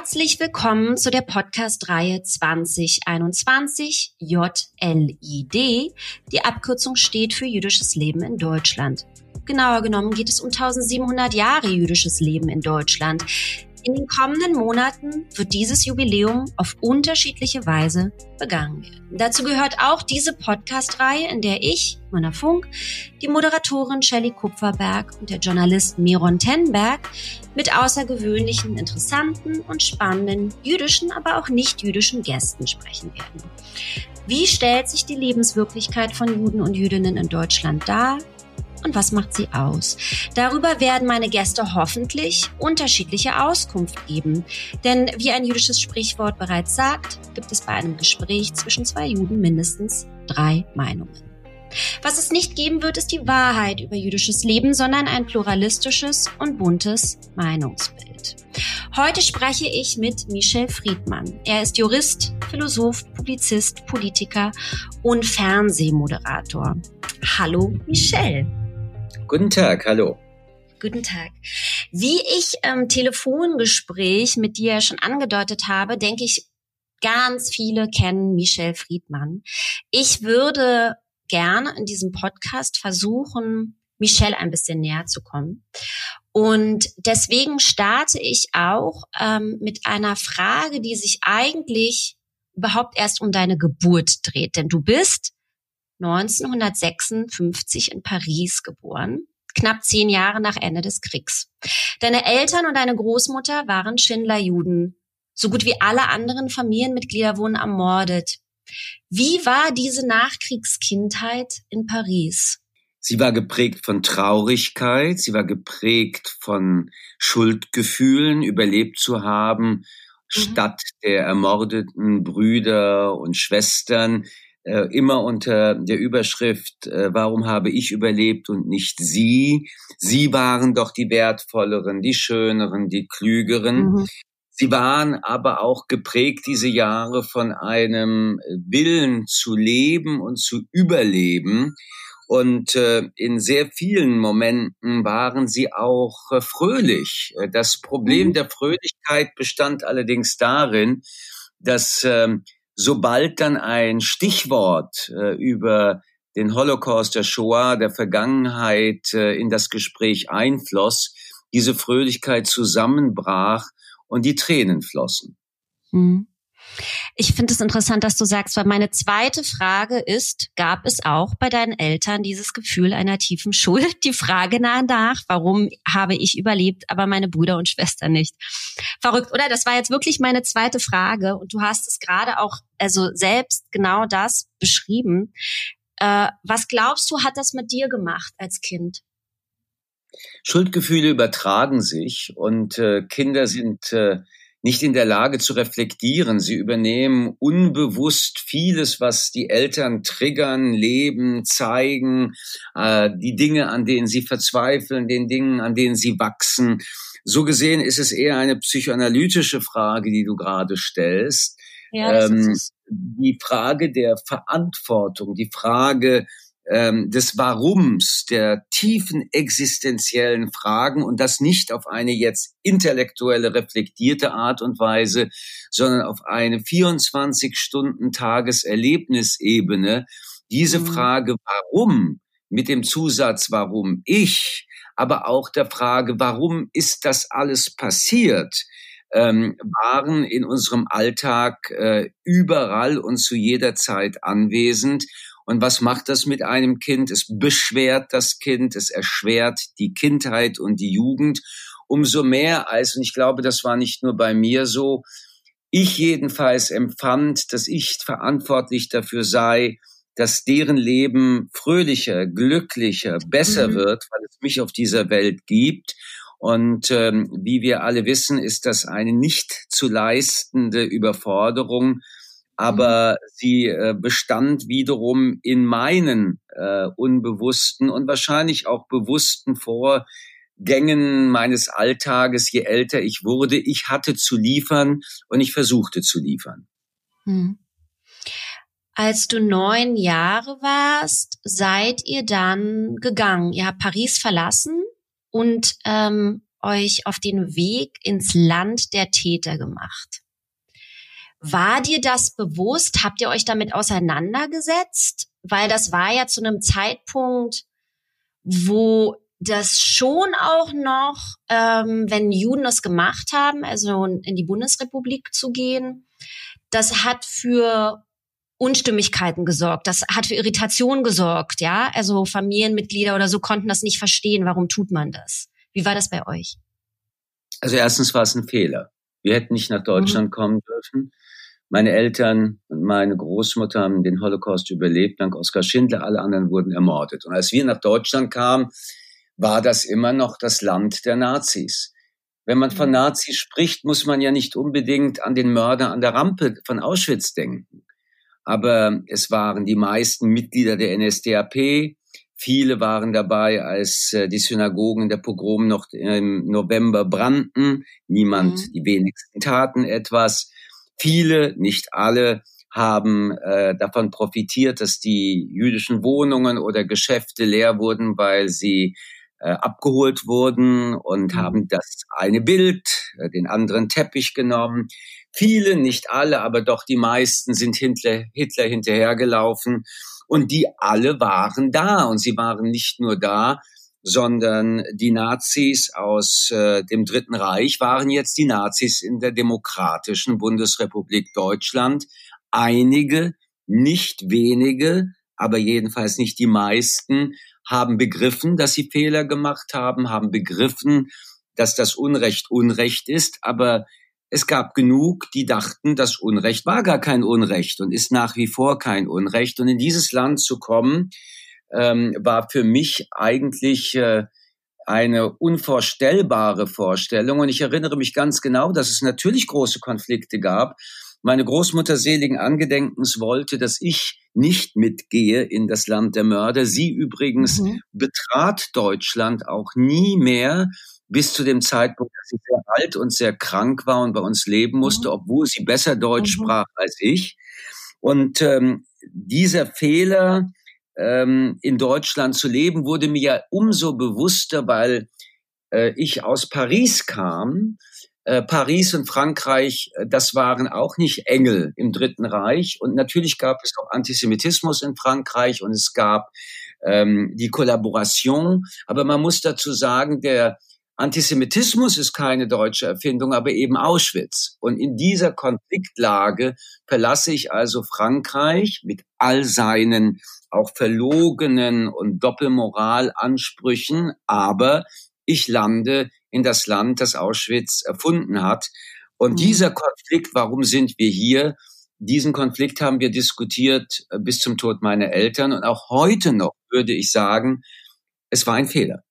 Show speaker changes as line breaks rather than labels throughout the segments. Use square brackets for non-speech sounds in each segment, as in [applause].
Herzlich willkommen zu der Podcast-Reihe 2021 JLID. Die Abkürzung steht für jüdisches Leben in Deutschland. Genauer genommen geht es um 1700 Jahre jüdisches Leben in Deutschland. In den kommenden Monaten wird dieses Jubiläum auf unterschiedliche Weise begangen werden. Dazu gehört auch diese Podcast-Reihe, in der ich, Mona Funk, die Moderatorin Shelley Kupferberg und der Journalist Miron Tenberg mit außergewöhnlichen, interessanten und spannenden jüdischen, aber auch nicht jüdischen Gästen sprechen werden. Wie stellt sich die Lebenswirklichkeit von Juden und Jüdinnen in Deutschland dar? Und was macht sie aus? Darüber werden meine Gäste hoffentlich unterschiedliche Auskunft geben. Denn wie ein jüdisches Sprichwort bereits sagt, gibt es bei einem Gespräch zwischen zwei Juden mindestens drei Meinungen. Was es nicht geben wird, ist die Wahrheit über jüdisches Leben, sondern ein pluralistisches und buntes Meinungsbild. Heute spreche ich mit Michel Friedmann. Er ist Jurist, Philosoph, Publizist, Politiker und Fernsehmoderator. Hallo Michel.
Guten Tag, hallo.
Guten Tag. Wie ich im Telefongespräch mit dir schon angedeutet habe, denke ich, ganz viele kennen Michel Friedmann. Ich würde gerne in diesem Podcast versuchen, Michelle ein bisschen näher zu kommen. Und deswegen starte ich auch ähm, mit einer Frage, die sich eigentlich überhaupt erst um deine Geburt dreht. Denn du bist 1956 in Paris geboren, knapp zehn Jahre nach Ende des Kriegs. Deine Eltern und deine Großmutter waren Schindler-Juden. So gut wie alle anderen Familienmitglieder wurden ermordet. Wie war diese Nachkriegskindheit in Paris?
Sie war geprägt von Traurigkeit, sie war geprägt von Schuldgefühlen, überlebt zu haben, mhm. statt der ermordeten Brüder und Schwestern, äh, immer unter der Überschrift, äh, warum habe ich überlebt und nicht Sie? Sie waren doch die wertvolleren, die schöneren, die klügeren. Mhm. Sie waren aber auch geprägt diese Jahre von einem Willen zu leben und zu überleben. Und äh, in sehr vielen Momenten waren sie auch äh, fröhlich. Das Problem mhm. der Fröhlichkeit bestand allerdings darin, dass äh, sobald dann ein Stichwort äh, über den Holocaust der Shoah, der Vergangenheit äh, in das Gespräch einfloss, diese Fröhlichkeit zusammenbrach und die Tränen flossen.
Mhm. Ich finde es interessant, dass du sagst, weil meine zweite Frage ist, gab es auch bei deinen Eltern dieses Gefühl einer tiefen Schuld? Die Frage nach, warum habe ich überlebt, aber meine Brüder und Schwestern nicht? Verrückt, oder? Das war jetzt wirklich meine zweite Frage und du hast es gerade auch, also selbst genau das beschrieben. Äh, was glaubst du, hat das mit dir gemacht als Kind?
Schuldgefühle übertragen sich und äh, Kinder sind äh, nicht in der Lage zu reflektieren. Sie übernehmen unbewusst vieles, was die Eltern triggern, leben, zeigen, äh, die Dinge, an denen sie verzweifeln, den Dingen, an denen sie wachsen. So gesehen ist es eher eine psychoanalytische Frage, die du gerade stellst. Ja, ähm, die Frage der Verantwortung, die Frage ähm, des Warums, der tiefen existenziellen Fragen und das nicht auf eine jetzt intellektuelle, reflektierte Art und Weise, sondern auf eine 24 Stunden Tageserlebnisebene. Diese mhm. Frage, warum, mit dem Zusatz, warum ich, aber auch der Frage, warum ist das alles passiert, ähm, waren in unserem Alltag äh, überall und zu jeder Zeit anwesend. Und was macht das mit einem Kind? Es beschwert das Kind, es erschwert die Kindheit und die Jugend. Umso mehr als, und ich glaube, das war nicht nur bei mir so, ich jedenfalls empfand, dass ich verantwortlich dafür sei, dass deren Leben fröhlicher, glücklicher, besser mhm. wird, weil es mich auf dieser Welt gibt. Und ähm, wie wir alle wissen, ist das eine nicht zu leistende Überforderung, aber mhm. sie äh, bestand wiederum in meinen äh, unbewussten und wahrscheinlich auch bewussten Vorgängen meines Alltages, je älter ich wurde. Ich hatte zu liefern und ich versuchte zu liefern. Hm.
Als du neun Jahre warst, seid ihr dann gegangen. Ihr habt Paris verlassen und ähm, euch auf den Weg ins Land der Täter gemacht. War dir das bewusst? Habt ihr euch damit auseinandergesetzt? Weil das war ja zu einem Zeitpunkt, wo das schon auch noch, ähm, wenn Juden das gemacht haben, also in die Bundesrepublik zu gehen, das hat für Unstimmigkeiten gesorgt, das hat für Irritation gesorgt, ja. Also Familienmitglieder oder so konnten das nicht verstehen, warum tut man das? Wie war das bei euch?
Also erstens war es ein Fehler. Wir hätten nicht nach Deutschland mhm. kommen dürfen. Meine Eltern und meine Großmutter haben den Holocaust überlebt, dank Oskar Schindler, alle anderen wurden ermordet. Und als wir nach Deutschland kamen, war das immer noch das Land der Nazis. Wenn man von mhm. Nazis spricht, muss man ja nicht unbedingt an den Mörder an der Rampe von Auschwitz denken. Aber es waren die meisten Mitglieder der NSDAP. Viele waren dabei, als äh, die Synagogen der Pogrom noch im November brannten. Niemand, mhm. die wenigsten taten etwas. Viele, nicht alle, haben äh, davon profitiert, dass die jüdischen Wohnungen oder Geschäfte leer wurden, weil sie äh, abgeholt wurden und mhm. haben das eine Bild, äh, den anderen Teppich genommen. Viele, nicht alle, aber doch die meisten sind Hitler, Hitler hinterhergelaufen und die alle waren da und sie waren nicht nur da, sondern die Nazis aus äh, dem Dritten Reich waren jetzt die Nazis in der demokratischen Bundesrepublik Deutschland. Einige, nicht wenige, aber jedenfalls nicht die meisten, haben begriffen, dass sie Fehler gemacht haben, haben begriffen, dass das Unrecht Unrecht ist, aber es gab genug, die dachten, das Unrecht war gar kein Unrecht und ist nach wie vor kein Unrecht. Und in dieses Land zu kommen, ähm, war für mich eigentlich äh, eine unvorstellbare Vorstellung. Und ich erinnere mich ganz genau, dass es natürlich große Konflikte gab. Meine Großmutter seligen Angedenkens wollte, dass ich nicht mitgehe in das Land der Mörder. Sie übrigens mhm. betrat Deutschland auch nie mehr bis zu dem Zeitpunkt, dass sie sehr alt und sehr krank war und bei uns leben musste, mhm. obwohl sie besser Deutsch mhm. sprach als ich. Und ähm, dieser Fehler, ähm, in Deutschland zu leben, wurde mir ja umso bewusster, weil äh, ich aus Paris kam äh, Paris und Frankreich, äh, das waren auch nicht Engel im Dritten Reich. Und natürlich gab es auch Antisemitismus in Frankreich und es gab ähm, die Kollaboration. Aber man muss dazu sagen, der Antisemitismus ist keine deutsche Erfindung, aber eben Auschwitz. Und in dieser Konfliktlage verlasse ich also Frankreich mit all seinen auch verlogenen und Doppelmoralansprüchen, aber ich lande in das Land, das Auschwitz erfunden hat. Und mhm. dieser Konflikt, warum sind wir hier? Diesen Konflikt haben wir diskutiert äh, bis zum Tod meiner Eltern. Und auch heute noch würde ich sagen, es war ein Fehler.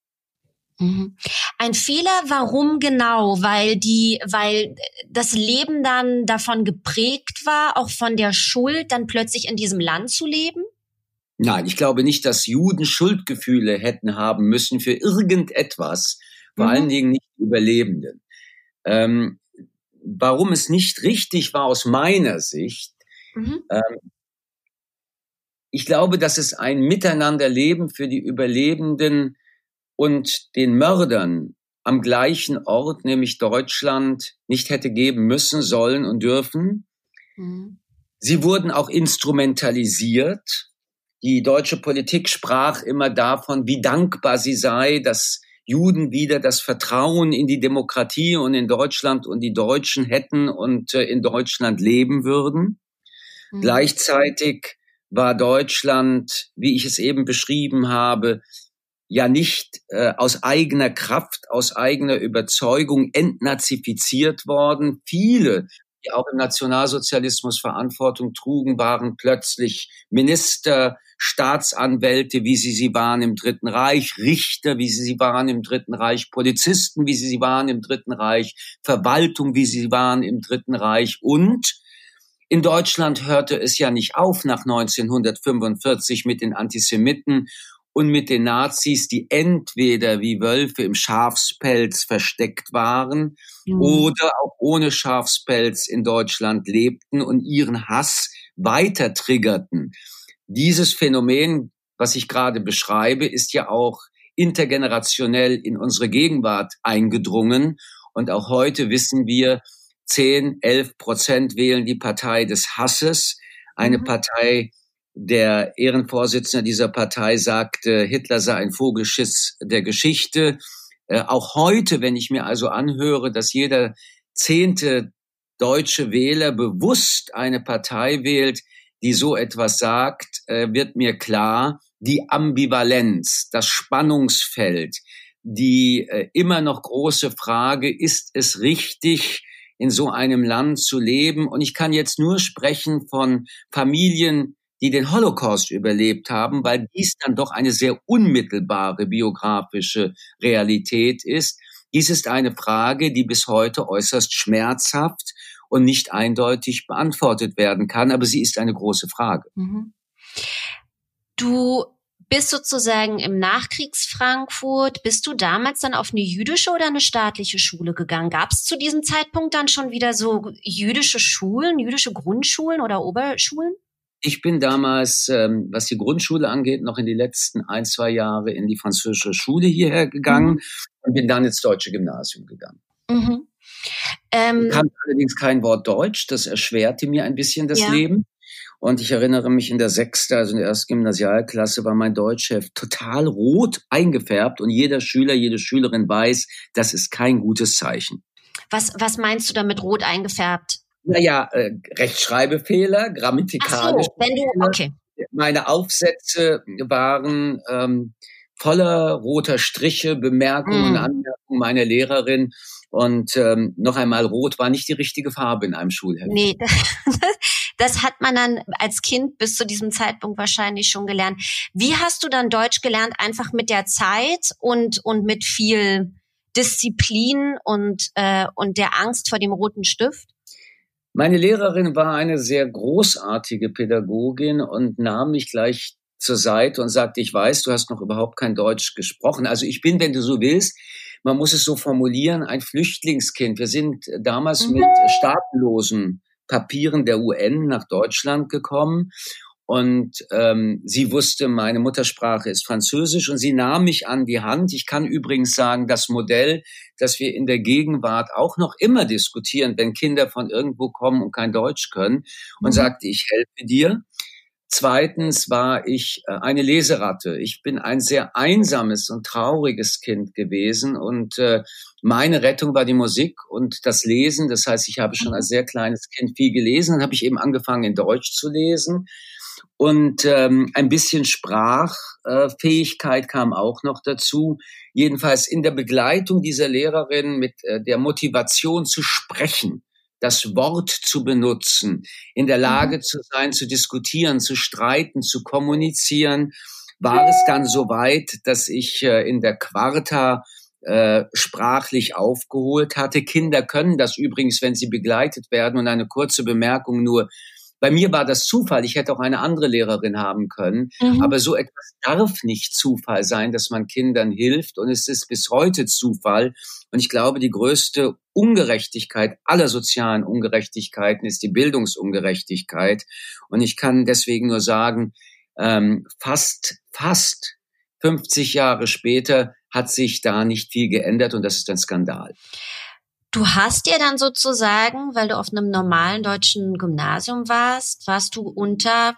Mhm. Ein Fehler, warum genau? Weil die, weil das Leben dann davon geprägt war, auch von der Schuld, dann plötzlich in diesem Land zu leben?
Nein, ich glaube nicht, dass Juden Schuldgefühle hätten haben müssen für irgendetwas, vor mhm. allen Dingen nicht Überlebenden. Ähm, warum es nicht richtig war aus meiner Sicht, mhm. ähm, ich glaube, dass es ein Miteinanderleben für die Überlebenden und den Mördern am gleichen Ort, nämlich Deutschland, nicht hätte geben müssen, sollen und dürfen. Mhm. Sie wurden auch instrumentalisiert. Die deutsche Politik sprach immer davon, wie dankbar sie sei, dass Juden wieder das Vertrauen in die Demokratie und in Deutschland und die Deutschen hätten und äh, in Deutschland leben würden. Mhm. Gleichzeitig war Deutschland, wie ich es eben beschrieben habe, ja nicht äh, aus eigener Kraft, aus eigener Überzeugung entnazifiziert worden. Viele, die auch im Nationalsozialismus Verantwortung trugen, waren plötzlich Minister, Staatsanwälte, wie sie sie waren im Dritten Reich, Richter, wie sie sie waren im Dritten Reich, Polizisten, wie sie sie waren im Dritten Reich, Verwaltung, wie sie waren im Dritten Reich und in Deutschland hörte es ja nicht auf nach 1945 mit den Antisemiten und mit den Nazis, die entweder wie Wölfe im Schafspelz versteckt waren mhm. oder auch ohne Schafspelz in Deutschland lebten und ihren Hass weiter triggerten. Dieses Phänomen, was ich gerade beschreibe, ist ja auch intergenerationell in unsere Gegenwart eingedrungen. Und auch heute wissen wir, 10, 11 Prozent wählen die Partei des Hasses, eine mhm. Partei, der Ehrenvorsitzende dieser Partei sagte, Hitler sei ein Vogelschiss der Geschichte. Äh, auch heute, wenn ich mir also anhöre, dass jeder zehnte deutsche Wähler bewusst eine Partei wählt, die so etwas sagt, äh, wird mir klar, die Ambivalenz, das Spannungsfeld, die äh, immer noch große Frage, ist es richtig, in so einem Land zu leben? Und ich kann jetzt nur sprechen von Familien, die den Holocaust überlebt haben, weil dies dann doch eine sehr unmittelbare biografische Realität ist. Dies ist eine Frage, die bis heute äußerst schmerzhaft und nicht eindeutig beantwortet werden kann, aber sie ist eine große Frage. Mhm.
Du bist sozusagen im Nachkriegsfrankfurt. Bist du damals dann auf eine jüdische oder eine staatliche Schule gegangen? Gab es zu diesem Zeitpunkt dann schon wieder so jüdische Schulen, jüdische Grundschulen oder Oberschulen?
Ich bin damals, ähm, was die Grundschule angeht, noch in die letzten ein, zwei Jahre in die französische Schule hierher gegangen mhm. und bin dann ins deutsche Gymnasium gegangen. Mhm. Ähm, ich kannte allerdings kein Wort Deutsch, das erschwerte mir ein bisschen das ja. Leben. Und ich erinnere mich in der sechsten, also in der ersten Gymnasialklasse, war mein Deutschchef total rot eingefärbt und jeder Schüler, jede Schülerin weiß, das ist kein gutes Zeichen.
Was, was meinst du damit rot eingefärbt?
Naja, äh, Rechtschreibfehler, grammatikalisch.
Ach so, wenn du, okay.
Meine Aufsätze waren ähm, voller roter Striche, Bemerkungen, mm. Anmerkungen meiner Lehrerin. Und ähm, noch einmal, rot war nicht die richtige Farbe in einem Schulheft.
Nee, [laughs] das hat man dann als Kind bis zu diesem Zeitpunkt wahrscheinlich schon gelernt. Wie hast du dann Deutsch gelernt? Einfach mit der Zeit und, und mit viel Disziplin und, äh, und der Angst vor dem roten Stift?
Meine Lehrerin war eine sehr großartige Pädagogin und nahm mich gleich zur Seite und sagte, ich weiß, du hast noch überhaupt kein Deutsch gesprochen. Also ich bin, wenn du so willst, man muss es so formulieren, ein Flüchtlingskind. Wir sind damals mhm. mit staatenlosen Papieren der UN nach Deutschland gekommen. Und ähm, sie wusste, meine Muttersprache ist Französisch und sie nahm mich an die Hand. Ich kann übrigens sagen, das Modell, das wir in der Gegenwart auch noch immer diskutieren, wenn Kinder von irgendwo kommen und kein Deutsch können, und mhm. sagte, ich helfe dir. Zweitens war ich äh, eine Leseratte. Ich bin ein sehr einsames und trauriges Kind gewesen und äh, meine Rettung war die Musik und das Lesen. Das heißt, ich habe schon als sehr kleines Kind viel gelesen. Dann habe ich eben angefangen, in Deutsch zu lesen. Und ähm, ein bisschen Sprachfähigkeit kam auch noch dazu. Jedenfalls in der Begleitung dieser Lehrerin mit äh, der Motivation zu sprechen das Wort zu benutzen, in der Lage mhm. zu sein, zu diskutieren, zu streiten, zu kommunizieren, war es dann so weit, dass ich äh, in der Quarta äh, sprachlich aufgeholt hatte. Kinder können das übrigens, wenn sie begleitet werden. Und eine kurze Bemerkung nur, bei mir war das Zufall. Ich hätte auch eine andere Lehrerin haben können. Mhm. Aber so etwas darf nicht Zufall sein, dass man Kindern hilft. Und es ist bis heute Zufall. Und ich glaube, die größte Ungerechtigkeit aller sozialen Ungerechtigkeiten ist die Bildungsungerechtigkeit. Und ich kann deswegen nur sagen, ähm, fast, fast 50 Jahre später hat sich da nicht viel geändert und das ist ein Skandal.
Du hast ja dann sozusagen, weil du auf einem normalen deutschen Gymnasium warst, warst du unter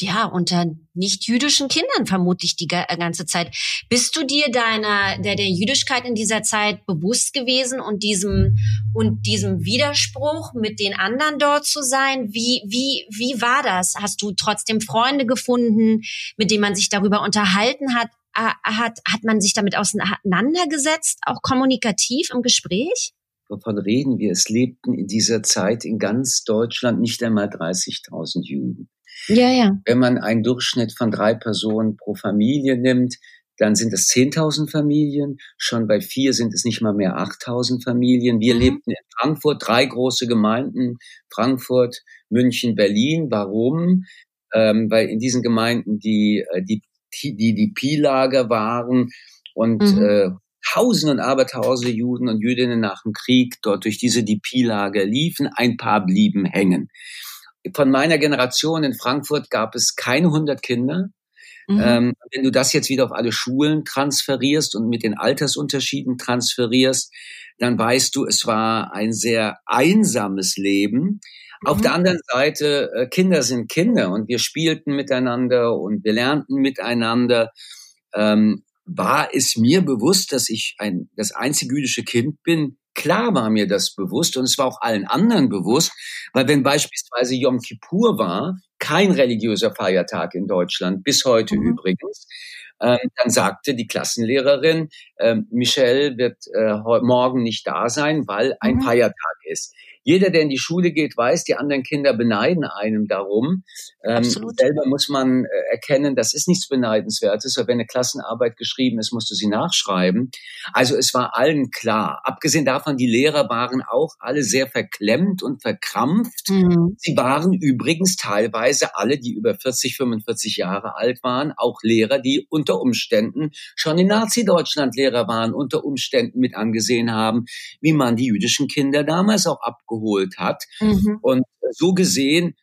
ja, unter nicht-jüdischen Kindern vermutlich die ganze Zeit. Bist du dir deiner, der, der Jüdischkeit in dieser Zeit bewusst gewesen und diesem, und diesem Widerspruch mit den anderen dort zu sein? Wie, wie, wie war das? Hast du trotzdem Freunde gefunden, mit denen man sich darüber unterhalten hat? Hat, hat man sich damit auseinandergesetzt, auch kommunikativ im Gespräch?
Wovon reden wir? Es lebten in dieser Zeit in ganz Deutschland nicht einmal 30.000 Juden.
Ja, ja.
Wenn man einen Durchschnitt von drei Personen pro Familie nimmt, dann sind es 10.000 Familien. Schon bei vier sind es nicht mal mehr 8.000 Familien. Wir mhm. lebten in Frankfurt, drei große Gemeinden, Frankfurt, München, Berlin. Warum? Ähm, weil in diesen Gemeinden die, äh, die, die, die Pi-Lager waren und mhm. äh, Tausende und Abertausende Juden und Jüdinnen nach dem Krieg dort durch diese DP-Lager liefen. Ein paar blieben hängen. Von meiner Generation in Frankfurt gab es keine hundert Kinder. Mhm. Ähm, wenn du das jetzt wieder auf alle Schulen transferierst und mit den Altersunterschieden transferierst, dann weißt du, es war ein sehr einsames Leben. Mhm. Auf der anderen Seite, äh, Kinder sind Kinder und wir spielten miteinander und wir lernten miteinander. Ähm, war es mir bewusst, dass ich ein, das einzige jüdische Kind bin? Klar war mir das bewusst und es war auch allen anderen bewusst, weil wenn beispielsweise Yom Kippur war, kein religiöser Feiertag in Deutschland, bis heute mhm. übrigens, ähm, dann sagte die Klassenlehrerin, äh, Michelle wird äh, morgen nicht da sein, weil ein mhm. Feiertag ist. Jeder, der in die Schule geht, weiß, die anderen Kinder beneiden einem darum. Ähm, selber muss man äh, erkennen, das ist nichts Beneidenswertes. Aber wenn eine Klassenarbeit geschrieben ist, musst du sie nachschreiben. Also es war allen klar. Abgesehen davon, die Lehrer waren auch alle sehr verklemmt und verkrampft. Mhm. Sie waren übrigens teilweise alle, die über 40, 45 Jahre alt waren, auch Lehrer, die unter Umständen schon in Nazi-Deutschland Lehrer waren, unter Umständen mit angesehen haben, wie man die jüdischen Kinder damals auch abgeholt abgeholt hat. Mhm. Und so gesehen,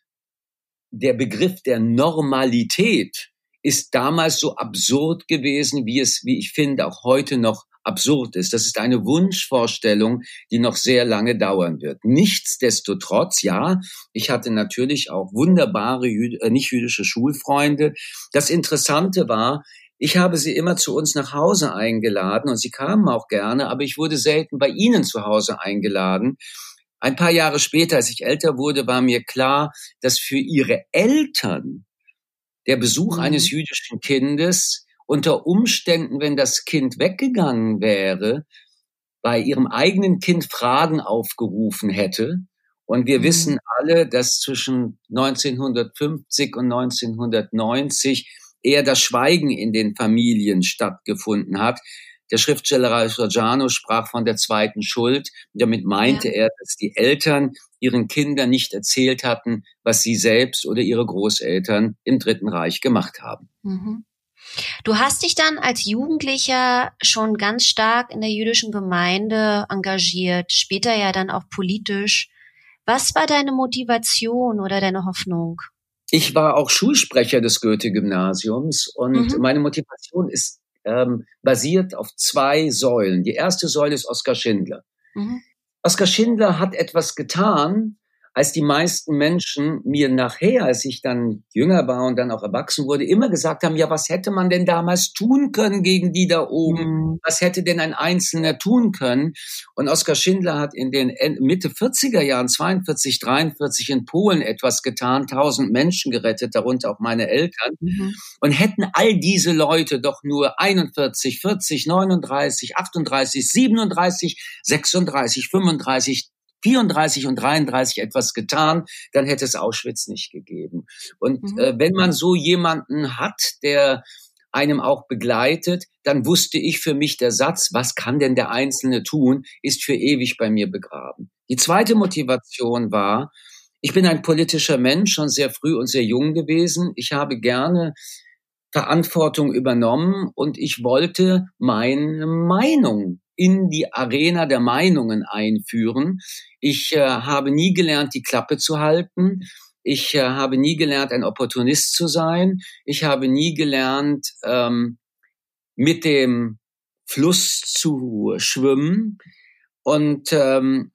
der Begriff der Normalität ist damals so absurd gewesen, wie es, wie ich finde, auch heute noch absurd ist. Das ist eine Wunschvorstellung, die noch sehr lange dauern wird. Nichtsdestotrotz, ja, ich hatte natürlich auch wunderbare äh, nicht-jüdische Schulfreunde. Das Interessante war, ich habe sie immer zu uns nach Hause eingeladen und sie kamen auch gerne, aber ich wurde selten bei ihnen zu Hause eingeladen. Ein paar Jahre später, als ich älter wurde, war mir klar, dass für ihre Eltern der Besuch mhm. eines jüdischen Kindes unter Umständen, wenn das Kind weggegangen wäre, bei ihrem eigenen Kind Fragen aufgerufen hätte. Und wir mhm. wissen alle, dass zwischen 1950 und 1990 eher das Schweigen in den Familien stattgefunden hat. Der Schriftsteller Giordano sprach von der zweiten Schuld. Damit meinte ja. er, dass die Eltern ihren Kindern nicht erzählt hatten, was sie selbst oder ihre Großeltern im Dritten Reich gemacht haben.
Mhm. Du hast dich dann als Jugendlicher schon ganz stark in der jüdischen Gemeinde engagiert, später ja dann auch politisch. Was war deine Motivation oder deine Hoffnung?
Ich war auch Schulsprecher des Goethe-Gymnasiums und mhm. meine Motivation ist ähm, basiert auf zwei Säulen. Die erste Säule ist Oskar Schindler. Mhm. Oskar Schindler hat etwas getan, als die meisten Menschen mir nachher, als ich dann jünger war und dann auch erwachsen wurde, immer gesagt haben, ja, was hätte man denn damals tun können gegen die da oben? Mhm. Was hätte denn ein Einzelner tun können? Und Oskar Schindler hat in den Mitte 40er Jahren, 42, 43 in Polen etwas getan, tausend Menschen gerettet, darunter auch meine Eltern. Mhm. Und hätten all diese Leute doch nur 41, 40, 39, 38, 37, 36, 35, 34 und 33 etwas getan, dann hätte es Auschwitz nicht gegeben. Und mhm. äh, wenn man so jemanden hat, der einem auch begleitet, dann wusste ich für mich der Satz, was kann denn der Einzelne tun, ist für ewig bei mir begraben. Die zweite Motivation war, ich bin ein politischer Mensch, schon sehr früh und sehr jung gewesen. Ich habe gerne Verantwortung übernommen und ich wollte meine Meinung in die Arena der Meinungen einführen. Ich äh, habe nie gelernt, die Klappe zu halten. Ich äh, habe nie gelernt, ein Opportunist zu sein. Ich habe nie gelernt, ähm, mit dem Fluss zu schwimmen und ähm,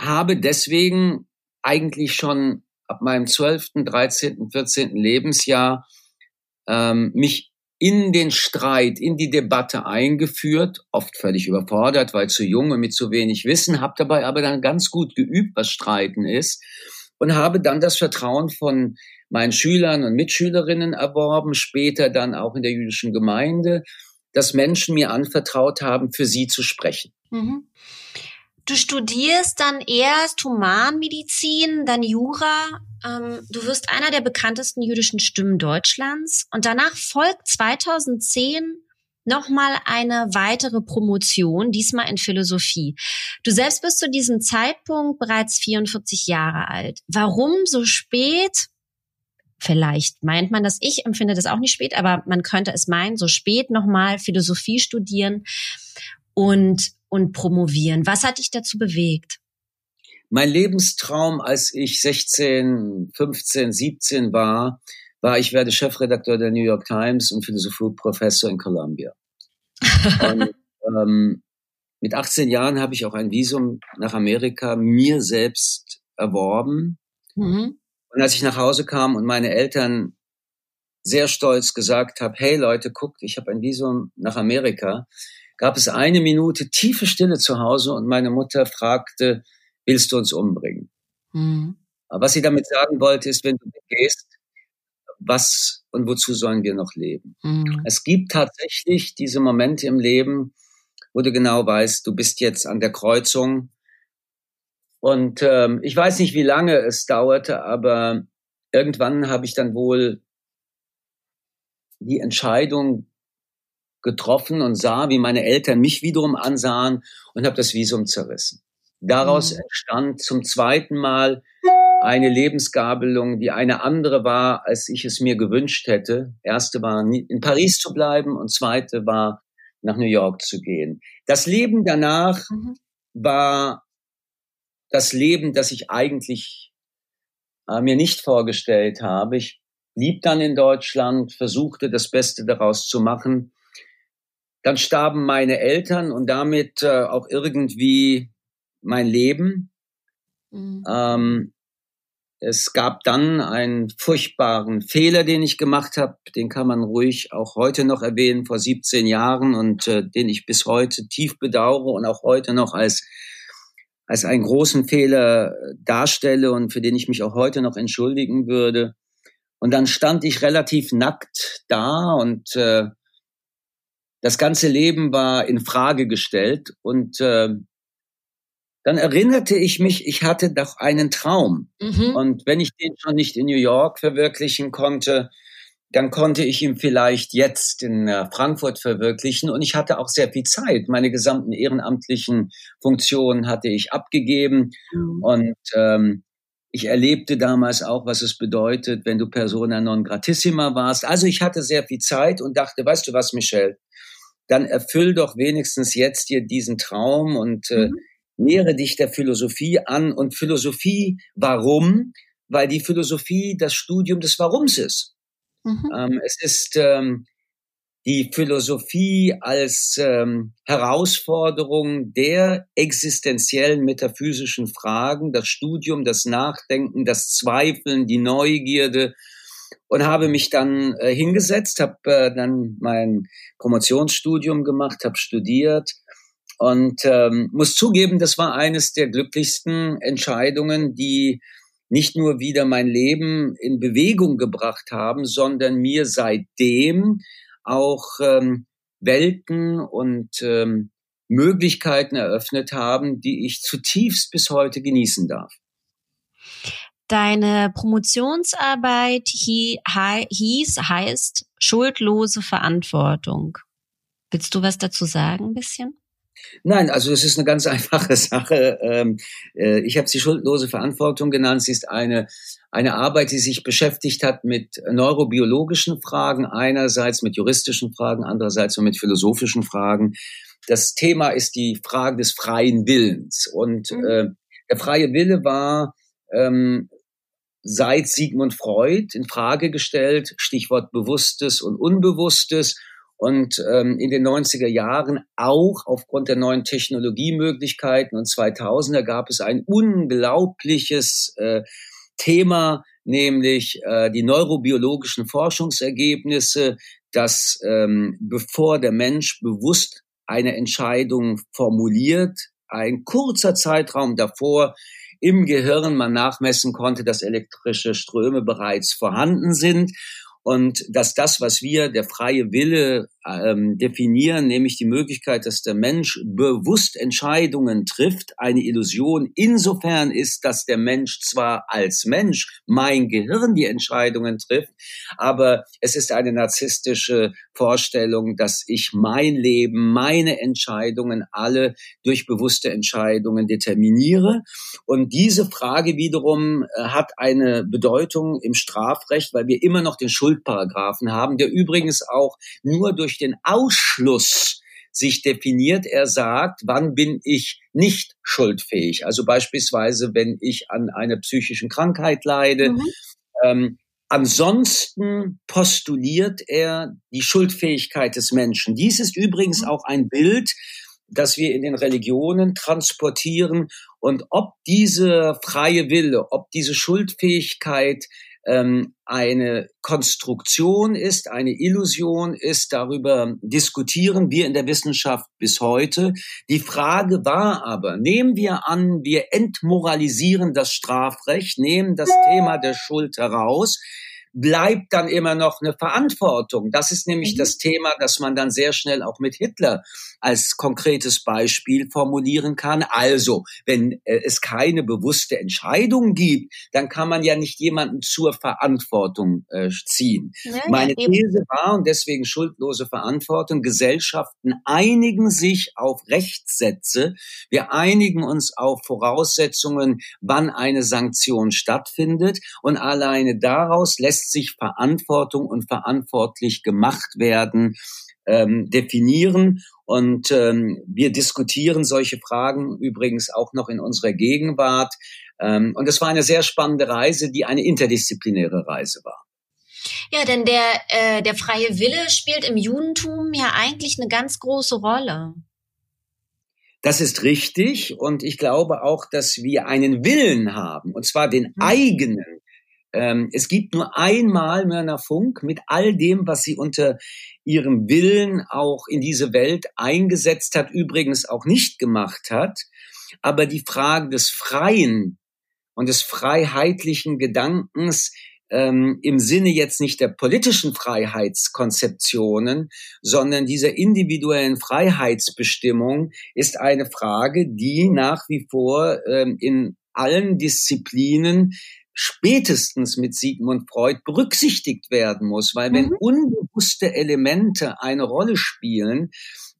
habe deswegen eigentlich schon ab meinem 12., 13., 14. Lebensjahr ähm, mich in den Streit, in die Debatte eingeführt, oft völlig überfordert, weil zu jung und mit zu wenig Wissen, habe dabei aber dann ganz gut geübt, was Streiten ist und habe dann das Vertrauen von meinen Schülern und Mitschülerinnen erworben, später dann auch in der jüdischen Gemeinde, dass Menschen mir anvertraut haben, für sie zu sprechen. Mhm.
Du studierst dann erst Humanmedizin, dann Jura. Ähm, du wirst einer der bekanntesten jüdischen Stimmen Deutschlands. Und danach folgt 2010 nochmal eine weitere Promotion, diesmal in Philosophie. Du selbst bist zu diesem Zeitpunkt bereits 44 Jahre alt. Warum so spät? Vielleicht meint man das, ich empfinde das auch nicht spät, aber man könnte es meinen, so spät nochmal Philosophie studieren. Und und promovieren. Was hat dich dazu bewegt?
Mein Lebenstraum, als ich 16, 15, 17 war, war, ich werde Chefredakteur der New York Times und Philosophieprofessor in Columbia. [laughs] und, ähm, mit 18 Jahren habe ich auch ein Visum nach Amerika mir selbst erworben. Mhm. Und als ich nach Hause kam und meine Eltern sehr stolz gesagt habe, hey Leute, guckt, ich habe ein Visum nach Amerika, gab es eine Minute tiefe Stille zu Hause und meine Mutter fragte, willst du uns umbringen? Mhm. Was sie damit sagen wollte, ist, wenn du gehst, was und wozu sollen wir noch leben? Mhm. Es gibt tatsächlich diese Momente im Leben, wo du genau weißt, du bist jetzt an der Kreuzung. Und ähm, ich weiß nicht, wie lange es dauerte, aber irgendwann habe ich dann wohl die Entscheidung getroffen und sah, wie meine Eltern mich wiederum ansahen und habe das Visum zerrissen. Daraus mhm. entstand zum zweiten Mal eine Lebensgabelung, die eine andere war, als ich es mir gewünscht hätte. Erste war, in Paris zu bleiben und zweite war, nach New York zu gehen. Das Leben danach mhm. war das Leben, das ich eigentlich äh, mir nicht vorgestellt habe. Ich blieb dann in Deutschland, versuchte das Beste daraus zu machen. Dann starben meine Eltern und damit äh, auch irgendwie mein Leben. Mhm. Ähm, es gab dann einen furchtbaren Fehler, den ich gemacht habe. Den kann man ruhig auch heute noch erwähnen, vor 17 Jahren und äh, den ich bis heute tief bedauere und auch heute noch als, als einen großen Fehler darstelle und für den ich mich auch heute noch entschuldigen würde. Und dann stand ich relativ nackt da und äh, das ganze Leben war in Frage gestellt und äh, dann erinnerte ich mich, ich hatte doch einen Traum. Mhm. Und wenn ich den schon nicht in New York verwirklichen konnte, dann konnte ich ihn vielleicht jetzt in äh, Frankfurt verwirklichen. Und ich hatte auch sehr viel Zeit. Meine gesamten ehrenamtlichen Funktionen hatte ich abgegeben. Mhm. Und ähm, ich erlebte damals auch, was es bedeutet, wenn du persona non gratissima warst. Also ich hatte sehr viel Zeit und dachte, weißt du was, Michelle, dann erfüll doch wenigstens jetzt dir diesen Traum und äh, mhm nähere dich der Philosophie an. Und Philosophie, warum? Weil die Philosophie das Studium des Warums ist. Mhm. Ähm, es ist ähm, die Philosophie als ähm, Herausforderung der existenziellen metaphysischen Fragen, das Studium, das Nachdenken, das Zweifeln, die Neugierde und habe mich dann äh, hingesetzt, habe äh, dann mein Promotionsstudium gemacht, habe studiert und ähm, muss zugeben, das war eines der glücklichsten Entscheidungen, die nicht nur wieder mein Leben in Bewegung gebracht haben, sondern mir seitdem auch ähm, Welten und ähm, Möglichkeiten eröffnet haben, die ich zutiefst bis heute genießen darf.
Deine Promotionsarbeit hieß, heißt schuldlose Verantwortung. Willst du was dazu sagen, ein bisschen?
Nein, also es ist eine ganz [laughs] einfache Sache. Ähm, äh, ich habe sie schuldlose Verantwortung genannt. Sie ist eine, eine Arbeit, die sich beschäftigt hat mit neurobiologischen Fragen, einerseits mit juristischen Fragen, andererseits mit philosophischen Fragen. Das Thema ist die Frage des freien Willens. Und mhm. äh, der freie Wille war ähm, seit Sigmund Freud in Frage gestellt, Stichwort Bewusstes und Unbewusstes. Und ähm, in den 90er Jahren auch aufgrund der neuen Technologiemöglichkeiten und 2000er gab es ein unglaubliches äh, Thema, nämlich äh, die neurobiologischen Forschungsergebnisse, dass ähm, bevor der Mensch bewusst eine Entscheidung formuliert, ein kurzer Zeitraum davor im Gehirn man nachmessen konnte, dass elektrische Ströme bereits vorhanden sind. Und dass das, was wir der freie Wille ähm, definieren, nämlich die Möglichkeit, dass der Mensch bewusst Entscheidungen trifft, eine Illusion insofern ist, dass der Mensch zwar als Mensch, mein Gehirn die Entscheidungen trifft, aber es ist eine narzisstische Vorstellung, dass ich mein Leben, meine Entscheidungen alle durch bewusste Entscheidungen determiniere. Und diese Frage wiederum äh, hat eine Bedeutung im Strafrecht, weil wir immer noch den Schuldparagraphen haben, der übrigens auch nur durch den Ausschluss sich definiert. Er sagt, wann bin ich nicht schuldfähig? Also beispielsweise, wenn ich an einer psychischen Krankheit leide, mhm. ähm, Ansonsten postuliert er die Schuldfähigkeit des Menschen. Dies ist übrigens auch ein Bild, das wir in den Religionen transportieren. Und ob diese freie Wille, ob diese Schuldfähigkeit ähm, eine Konstruktion ist, eine Illusion ist, darüber diskutieren wir in der Wissenschaft bis heute. Die Frage war aber, nehmen wir an, wir entmoralisieren das Strafrecht, nehmen das Thema der Schuld heraus, bleibt dann immer noch eine Verantwortung. Das ist nämlich mhm. das Thema, das man dann sehr schnell auch mit Hitler als konkretes Beispiel formulieren kann. Also, wenn äh, es keine bewusste Entscheidung gibt, dann kann man ja nicht jemanden zur Verantwortung äh, ziehen. Ja, Meine ja, These war, und deswegen schuldlose Verantwortung, Gesellschaften einigen sich auf Rechtssätze. Wir einigen uns auf Voraussetzungen, wann eine Sanktion stattfindet. Und alleine daraus lässt sich Verantwortung und verantwortlich gemacht werden ähm, definieren. Und ähm, wir diskutieren solche Fragen übrigens auch noch in unserer Gegenwart. Ähm, und es war eine sehr spannende Reise, die eine interdisziplinäre Reise war.
Ja, denn der, äh, der freie Wille spielt im Judentum ja eigentlich eine ganz große Rolle.
Das ist richtig und ich glaube auch, dass wir einen Willen haben, und zwar den mhm. eigenen, ähm, es gibt nur einmal Mörner Funk mit all dem, was sie unter ihrem Willen auch in diese Welt eingesetzt hat, übrigens auch nicht gemacht hat. Aber die Frage des Freien und des freiheitlichen Gedankens ähm, im Sinne jetzt nicht der politischen Freiheitskonzeptionen, sondern dieser individuellen Freiheitsbestimmung ist eine Frage, die nach wie vor ähm, in allen Disziplinen spätestens mit Sigmund Freud berücksichtigt werden muss, weil wenn mhm. unbewusste Elemente eine Rolle spielen,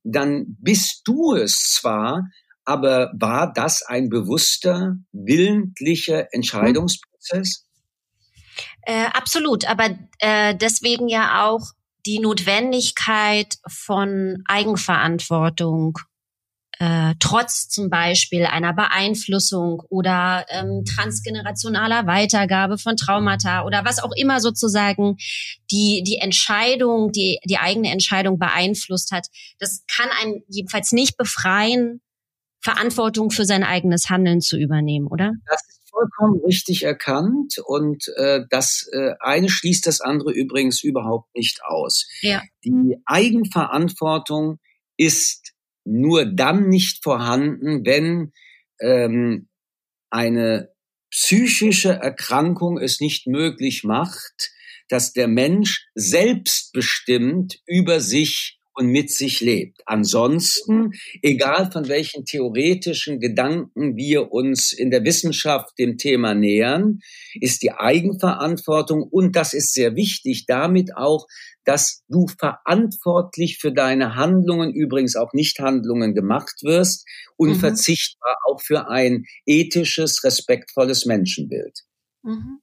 dann bist du es zwar, aber war das ein bewusster, willentlicher Entscheidungsprozess?
Äh, absolut, aber äh, deswegen ja auch die Notwendigkeit von Eigenverantwortung äh, trotz zum Beispiel einer Beeinflussung oder ähm, transgenerationaler Weitergabe von Traumata oder was auch immer sozusagen die, die Entscheidung, die, die eigene Entscheidung beeinflusst hat, das kann einen jedenfalls nicht befreien, Verantwortung für sein eigenes Handeln zu übernehmen, oder?
Das ist vollkommen richtig erkannt und äh, das äh, eine schließt das andere übrigens überhaupt nicht aus. Ja. Die Eigenverantwortung ist nur dann nicht vorhanden, wenn ähm, eine psychische Erkrankung es nicht möglich macht, dass der Mensch selbstbestimmt über sich und mit sich lebt. Ansonsten, egal von welchen theoretischen Gedanken wir uns in der Wissenschaft dem Thema nähern, ist die Eigenverantwortung und das ist sehr wichtig, damit auch, dass du verantwortlich für deine Handlungen, übrigens auch Nichthandlungen gemacht wirst, unverzichtbar mhm. auch für ein ethisches, respektvolles Menschenbild. Mhm.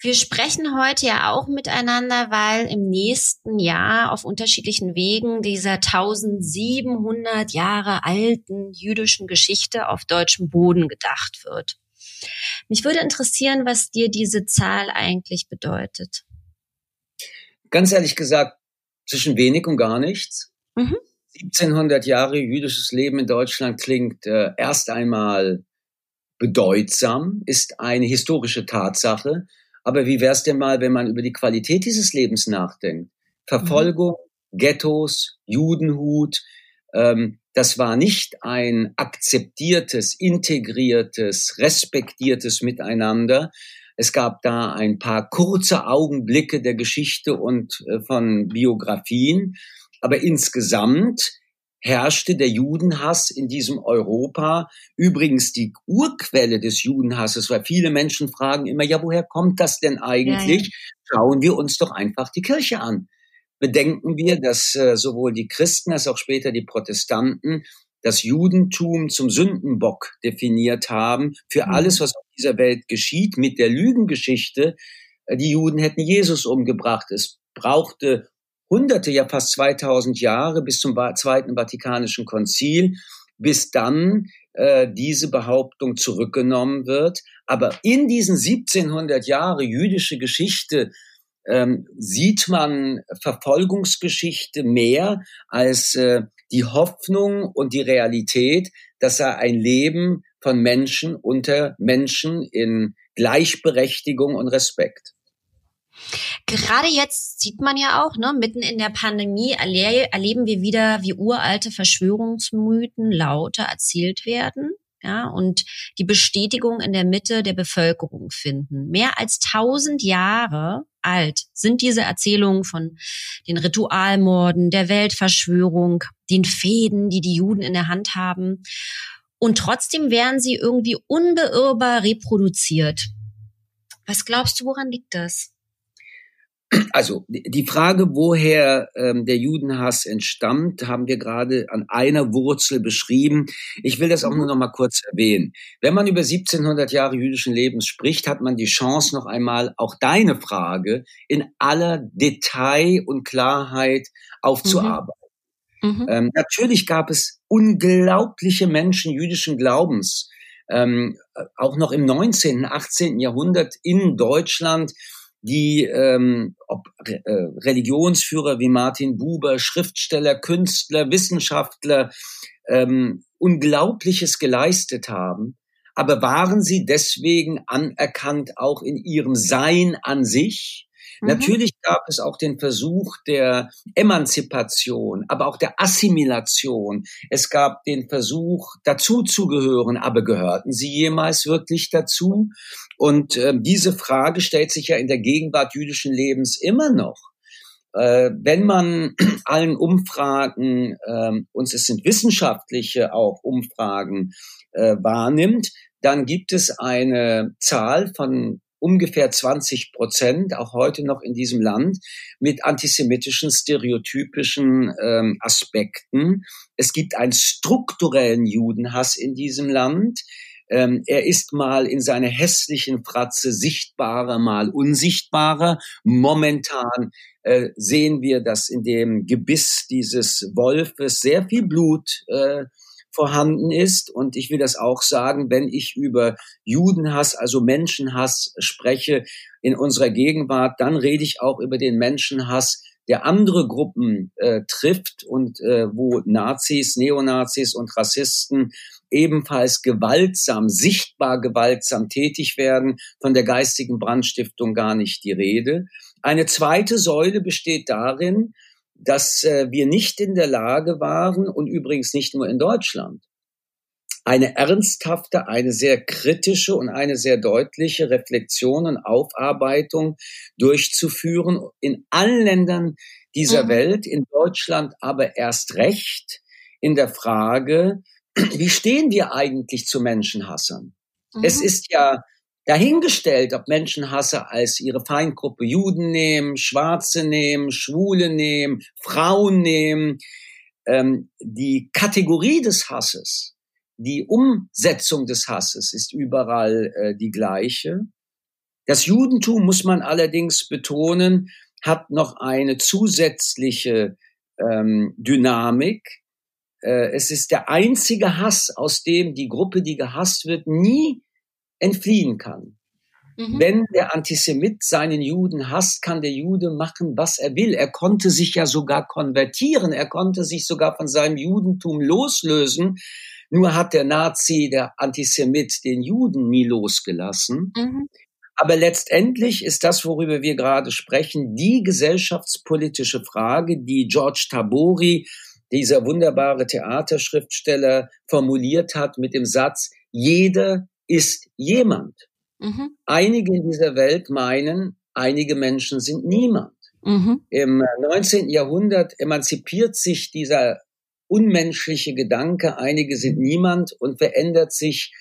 Wir sprechen heute ja auch miteinander, weil im nächsten Jahr auf unterschiedlichen Wegen dieser 1700 Jahre alten jüdischen Geschichte auf deutschem Boden gedacht wird. Mich würde interessieren, was dir diese Zahl eigentlich bedeutet.
Ganz ehrlich gesagt, zwischen wenig und gar nichts. Mhm. 1700 Jahre jüdisches Leben in Deutschland klingt äh, erst einmal bedeutsam, ist eine historische Tatsache. Aber wie wär's denn mal, wenn man über die Qualität dieses Lebens nachdenkt? Verfolgung, mhm. Ghettos, Judenhut, ähm, das war nicht ein akzeptiertes, integriertes, respektiertes Miteinander. Es gab da ein paar kurze Augenblicke der Geschichte und äh, von Biografien. Aber insgesamt herrschte der Judenhass in diesem Europa. Übrigens die Urquelle des Judenhasses, weil viele Menschen fragen immer, ja, woher kommt das denn eigentlich? Ja, ja. Schauen wir uns doch einfach die Kirche an. Bedenken wir, dass äh, sowohl die Christen als auch später die Protestanten das Judentum zum Sündenbock definiert haben für mhm. alles, was auf dieser Welt geschieht, mit der Lügengeschichte. Äh, die Juden hätten Jesus umgebracht. Es brauchte Hunderte, ja fast 2000 Jahre bis zum Zweiten Vatikanischen Konzil, bis dann äh, diese Behauptung zurückgenommen wird. Aber in diesen 1700 Jahre jüdische Geschichte ähm, sieht man Verfolgungsgeschichte mehr als äh, die Hoffnung und die Realität, dass er ein Leben von Menschen unter Menschen in Gleichberechtigung und Respekt.
Gerade jetzt sieht man ja auch, ne, mitten in der Pandemie erle erleben wir wieder, wie uralte Verschwörungsmythen lauter erzählt werden. Ja, und die Bestätigung in der Mitte der Bevölkerung finden. Mehr als tausend Jahre alt sind diese Erzählungen von den Ritualmorden, der Weltverschwörung, den Fäden, die die Juden in der Hand haben. Und trotzdem werden sie irgendwie unbeirrbar reproduziert. Was glaubst du, woran liegt das?
Also die Frage, woher ähm, der Judenhass entstammt, haben wir gerade an einer Wurzel beschrieben. Ich will das auch nur mhm. noch mal kurz erwähnen. Wenn man über 1700 Jahre jüdischen Lebens spricht, hat man die Chance noch einmal auch deine Frage in aller Detail und Klarheit aufzuarbeiten. Mhm. Mhm. Ähm, natürlich gab es unglaubliche Menschen jüdischen Glaubens, ähm, auch noch im 19., 18. Jahrhundert in Deutschland, die ähm, ob äh, Religionsführer wie Martin Buber, Schriftsteller, Künstler, Wissenschaftler ähm, Unglaubliches geleistet haben, aber waren sie deswegen anerkannt auch in ihrem Sein an sich? Mhm. Natürlich gab es auch den Versuch der Emanzipation, aber auch der Assimilation. Es gab den Versuch, dazuzugehören, aber gehörten sie jemals wirklich dazu? Und äh, diese Frage stellt sich ja in der Gegenwart jüdischen Lebens immer noch äh, wenn man [clears throat] allen Umfragen, äh, und es sind wissenschaftliche auch Umfragen, äh, wahrnimmt, dann gibt es eine Zahl von ungefähr 20 Prozent, auch heute noch in diesem Land, mit antisemitischen, stereotypischen ähm, Aspekten. Es gibt einen strukturellen Judenhass in diesem Land. Ähm, er ist mal in seiner hässlichen Fratze sichtbarer, mal unsichtbarer. Momentan äh, sehen wir, dass in dem Gebiss dieses Wolfes sehr viel Blut äh, vorhanden ist. Und ich will das auch sagen, wenn ich über Judenhass, also Menschenhass spreche in unserer Gegenwart, dann rede ich auch über den Menschenhass, der andere Gruppen äh, trifft und äh, wo Nazis, Neonazis und Rassisten ebenfalls gewaltsam, sichtbar gewaltsam tätig werden, von der geistigen Brandstiftung gar nicht die Rede. Eine zweite Säule besteht darin, dass äh, wir nicht in der Lage waren, und übrigens nicht nur in Deutschland, eine ernsthafte, eine sehr kritische und eine sehr deutliche Reflexion und Aufarbeitung durchzuführen in allen Ländern dieser mhm. Welt, in Deutschland aber erst recht in der Frage, wie stehen wir eigentlich zu Menschenhassern? Mhm. Es ist ja dahingestellt, ob Menschenhasser als ihre Feindgruppe Juden nehmen, Schwarze nehmen, Schwule nehmen, Frauen nehmen. Ähm, die Kategorie des Hasses, die Umsetzung des Hasses ist überall äh, die gleiche. Das Judentum, muss man allerdings betonen, hat noch eine zusätzliche ähm, Dynamik. Äh, es ist der einzige Hass, aus dem die Gruppe, die gehasst wird, nie entfliehen kann. Mhm. Wenn der Antisemit seinen Juden hasst, kann der Jude machen, was er will. Er konnte sich ja sogar konvertieren, er konnte sich sogar von seinem Judentum loslösen. Nur hat der Nazi, der Antisemit, den Juden nie losgelassen. Mhm. Aber letztendlich ist das, worüber wir gerade sprechen, die gesellschaftspolitische Frage, die George Tabori, dieser wunderbare Theaterschriftsteller, formuliert hat mit dem Satz, jeder ist jemand. Mhm. Einige in dieser Welt meinen, einige Menschen sind niemand. Mhm. Im 19. Jahrhundert emanzipiert sich dieser unmenschliche Gedanke, einige sind niemand und verändert sich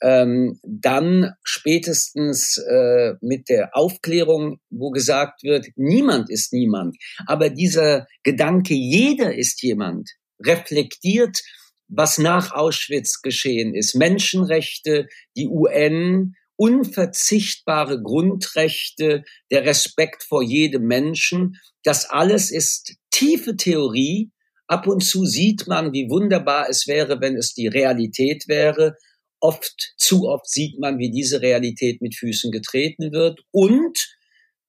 ähm, dann spätestens äh, mit der Aufklärung, wo gesagt wird, niemand ist niemand. Aber dieser Gedanke, jeder ist jemand, reflektiert was nach Auschwitz geschehen ist. Menschenrechte, die UN, unverzichtbare Grundrechte, der Respekt vor jedem Menschen. Das alles ist tiefe Theorie, Ab und zu sieht man, wie wunderbar es wäre, wenn es die Realität wäre. Oft, zu oft sieht man, wie diese Realität mit Füßen getreten wird und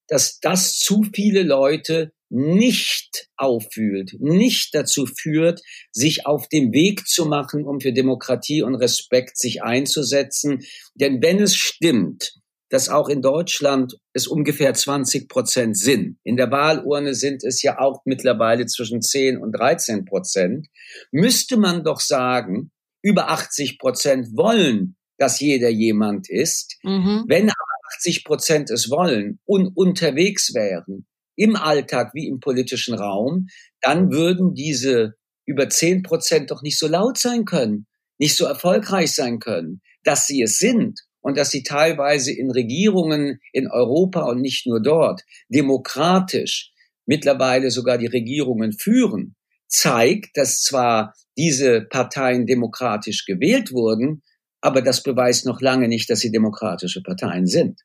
dass das zu viele Leute nicht auffühlt, nicht dazu führt, sich auf dem Weg zu machen, um für Demokratie und Respekt sich einzusetzen. Denn wenn es stimmt, dass auch in Deutschland es ungefähr 20 Prozent sind. In der Wahlurne sind es ja auch mittlerweile zwischen 10 und 13 Prozent. Müsste man doch sagen, über 80 Prozent wollen, dass jeder jemand ist. Mhm. Wenn aber 80 Prozent es wollen und unterwegs wären, im Alltag wie im politischen Raum, dann würden diese über 10 Prozent doch nicht so laut sein können, nicht so erfolgreich sein können. Dass sie es sind und dass sie teilweise in Regierungen in Europa und nicht nur dort demokratisch mittlerweile sogar die Regierungen führen, zeigt, dass zwar diese Parteien demokratisch gewählt wurden, aber das beweist noch lange nicht, dass sie demokratische Parteien sind.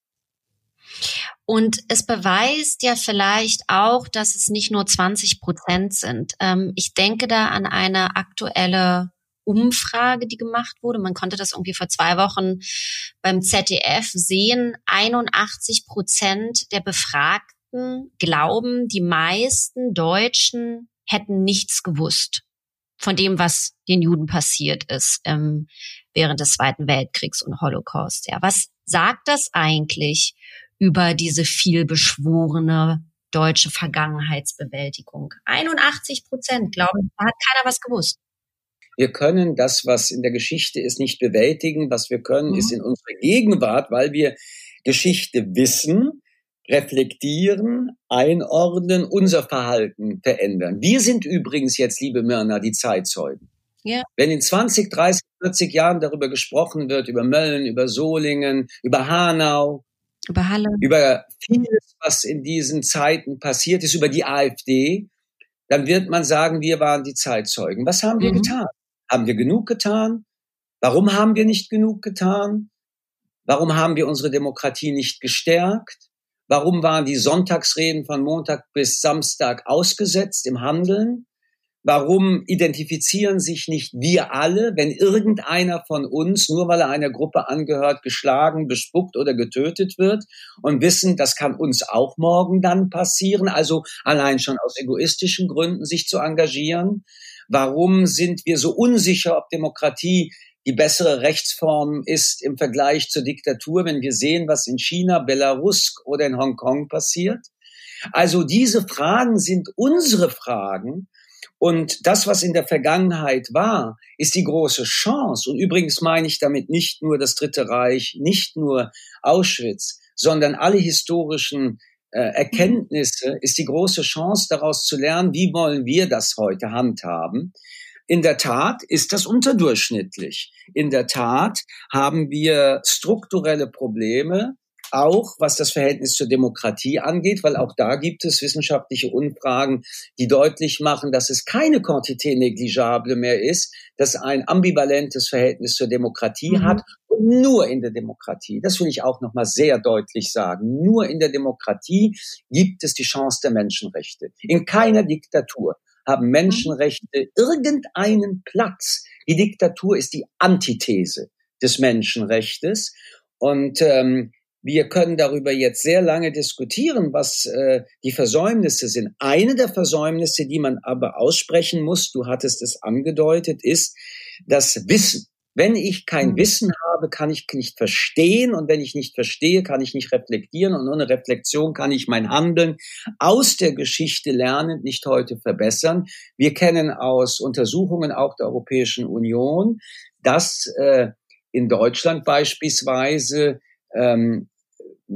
Und es beweist ja vielleicht auch, dass es nicht nur 20 Prozent sind. Ähm, ich denke da an eine aktuelle Umfrage, die gemacht wurde. Man konnte das irgendwie vor zwei Wochen beim ZDF sehen. 81 Prozent der Befragten glauben, die meisten Deutschen hätten nichts gewusst von dem, was den Juden passiert ist ähm, während des Zweiten Weltkriegs und Holocaust. Ja, was sagt das eigentlich über diese vielbeschworene deutsche Vergangenheitsbewältigung? 81 Prozent glauben, da hat keiner was gewusst.
Wir können das, was in der Geschichte ist, nicht bewältigen. Was wir können, mhm. ist in unserer Gegenwart, weil wir Geschichte wissen, reflektieren, einordnen, unser Verhalten verändern. Wir sind übrigens jetzt, liebe Myrna, die Zeitzeugen. Ja. Wenn in 20, 30, 40 Jahren darüber gesprochen wird, über Mölln, über Solingen, über Hanau,
über Halle,
über vieles, was in diesen Zeiten passiert ist, über die AfD, dann wird man sagen, wir waren die Zeitzeugen. Was haben wir mhm. getan? Haben wir genug getan? Warum haben wir nicht genug getan? Warum haben wir unsere Demokratie nicht gestärkt? Warum waren die Sonntagsreden von Montag bis Samstag ausgesetzt im Handeln? Warum identifizieren sich nicht wir alle, wenn irgendeiner von uns, nur weil er einer Gruppe angehört, geschlagen, bespuckt oder getötet wird und wissen, das kann uns auch morgen dann passieren, also allein schon aus egoistischen Gründen sich zu engagieren? Warum sind wir so unsicher, ob Demokratie die bessere Rechtsform ist im Vergleich zur Diktatur, wenn wir sehen, was in China, Belarus oder in Hongkong passiert? Also diese Fragen sind unsere Fragen. Und das, was in der Vergangenheit war, ist die große Chance. Und übrigens meine ich damit nicht nur das Dritte Reich, nicht nur Auschwitz, sondern alle historischen äh, Erkenntnisse ist die große Chance daraus zu lernen, wie wollen wir das heute handhaben. In der Tat ist das unterdurchschnittlich. In der Tat haben wir strukturelle Probleme, auch was das Verhältnis zur Demokratie angeht, weil auch da gibt es wissenschaftliche Umfragen, die deutlich machen, dass es keine Quantité negligible mehr ist, dass ein ambivalentes Verhältnis zur Demokratie mhm. hat und nur in der Demokratie. Das will ich auch noch mal sehr deutlich sagen. Nur in der Demokratie gibt es die Chance der Menschenrechte. In keiner Diktatur haben Menschenrechte irgendeinen Platz. Die Diktatur ist die Antithese des Menschenrechtes. Und ähm, wir können darüber jetzt sehr lange diskutieren, was äh, die Versäumnisse sind. Eine der Versäumnisse, die man aber aussprechen muss, du hattest es angedeutet, ist das Wissen. Wenn ich kein mhm. Wissen habe, kann ich nicht verstehen und wenn ich nicht verstehe, kann ich nicht reflektieren und ohne Reflexion kann ich mein Handeln aus der Geschichte lernend nicht heute verbessern. Wir kennen aus Untersuchungen auch der Europäischen Union, dass äh, in Deutschland beispielsweise ähm,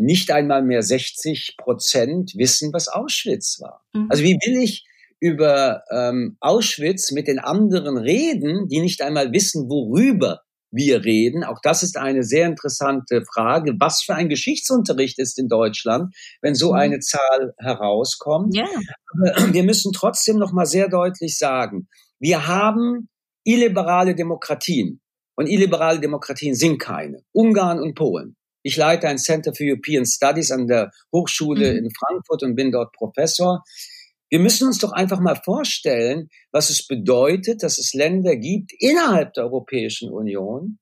nicht einmal mehr 60 Prozent wissen, was Auschwitz war. Mhm. Also wie will ich über ähm, Auschwitz mit den anderen reden, die nicht einmal wissen, worüber wir reden. Auch das ist eine sehr interessante Frage. Was für ein Geschichtsunterricht ist in Deutschland, wenn so mhm. eine Zahl herauskommt? Ja. Aber wir müssen trotzdem noch mal sehr deutlich sagen, wir haben illiberale Demokratien und illiberale Demokratien sind keine. Ungarn und Polen. Ich leite ein Center for European Studies an der Hochschule mhm. in Frankfurt und bin dort Professor. Wir müssen uns doch einfach mal vorstellen, was es bedeutet, dass es Länder gibt innerhalb der Europäischen Union,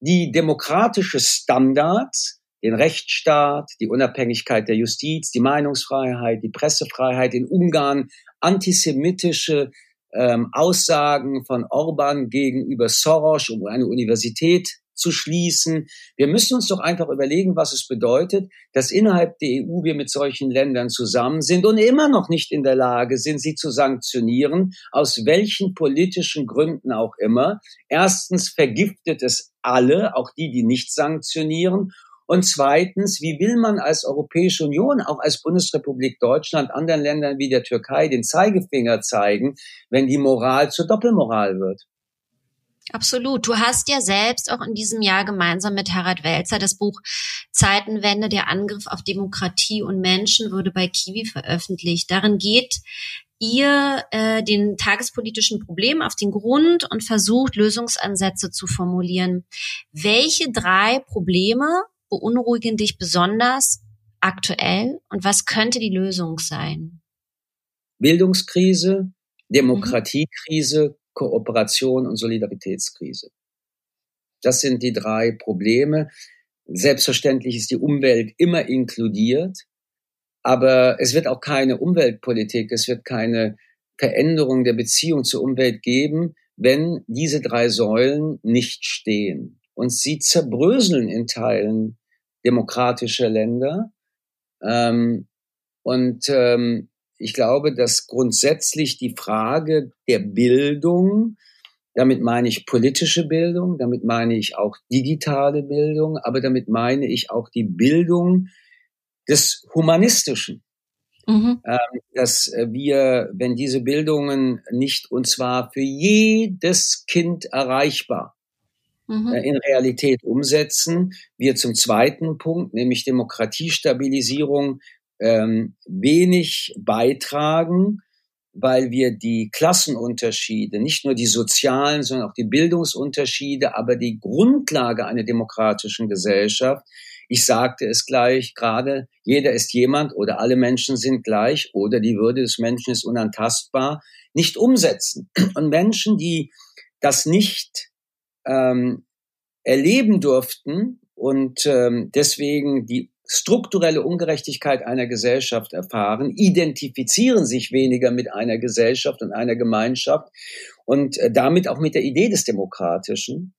die demokratische Standards, den Rechtsstaat, die Unabhängigkeit der Justiz, die Meinungsfreiheit, die Pressefreiheit in Ungarn, antisemitische ähm, Aussagen von Orban gegenüber Soros um eine Universität zu schließen. Wir müssen uns doch einfach überlegen, was es bedeutet, dass innerhalb der EU wir mit solchen Ländern zusammen sind und immer noch nicht in der Lage sind, sie zu sanktionieren, aus welchen politischen Gründen auch immer. Erstens vergiftet es alle, auch die, die nicht sanktionieren. Und zweitens, wie will man als Europäische Union, auch als Bundesrepublik Deutschland, anderen Ländern wie der Türkei den Zeigefinger zeigen, wenn die Moral zur Doppelmoral wird?
Absolut. Du hast ja selbst auch in diesem Jahr gemeinsam mit Harald Welzer das Buch Zeitenwende, der Angriff auf Demokratie und Menschenwürde bei Kiwi veröffentlicht. Darin geht ihr äh, den tagespolitischen Problemen auf den Grund und versucht, Lösungsansätze zu formulieren. Welche drei Probleme beunruhigen dich besonders aktuell und was könnte die Lösung sein?
Bildungskrise, Demokratiekrise, Kooperation und Solidaritätskrise. Das sind die drei Probleme. Selbstverständlich ist die Umwelt immer inkludiert, aber es wird auch keine Umweltpolitik, es wird keine Veränderung der Beziehung zur Umwelt geben, wenn diese drei Säulen nicht stehen. Und sie zerbröseln in Teilen demokratischer Länder. Ähm, und ähm, ich glaube, dass grundsätzlich die Frage der Bildung, damit meine ich politische Bildung, damit meine ich auch digitale Bildung, aber damit meine ich auch die Bildung des Humanistischen. Mhm. Ähm, dass wir, wenn diese Bildungen nicht, und zwar für jedes Kind erreichbar, mhm. Äh, in Realität umsetzen, wir zum zweiten Punkt, nämlich Demokratiestabilisierung, ähm, wenig beitragen, weil wir die Klassenunterschiede, nicht nur die sozialen, sondern auch die Bildungsunterschiede, aber die Grundlage einer demokratischen Gesellschaft, ich sagte es gleich gerade, jeder ist jemand oder alle Menschen sind gleich oder die Würde des Menschen ist unantastbar, nicht umsetzen. Und Menschen, die das nicht ähm, erleben durften und ähm, deswegen die strukturelle Ungerechtigkeit einer Gesellschaft erfahren, identifizieren sich weniger mit einer Gesellschaft und einer Gemeinschaft und äh, damit auch mit der Idee des Demokratischen.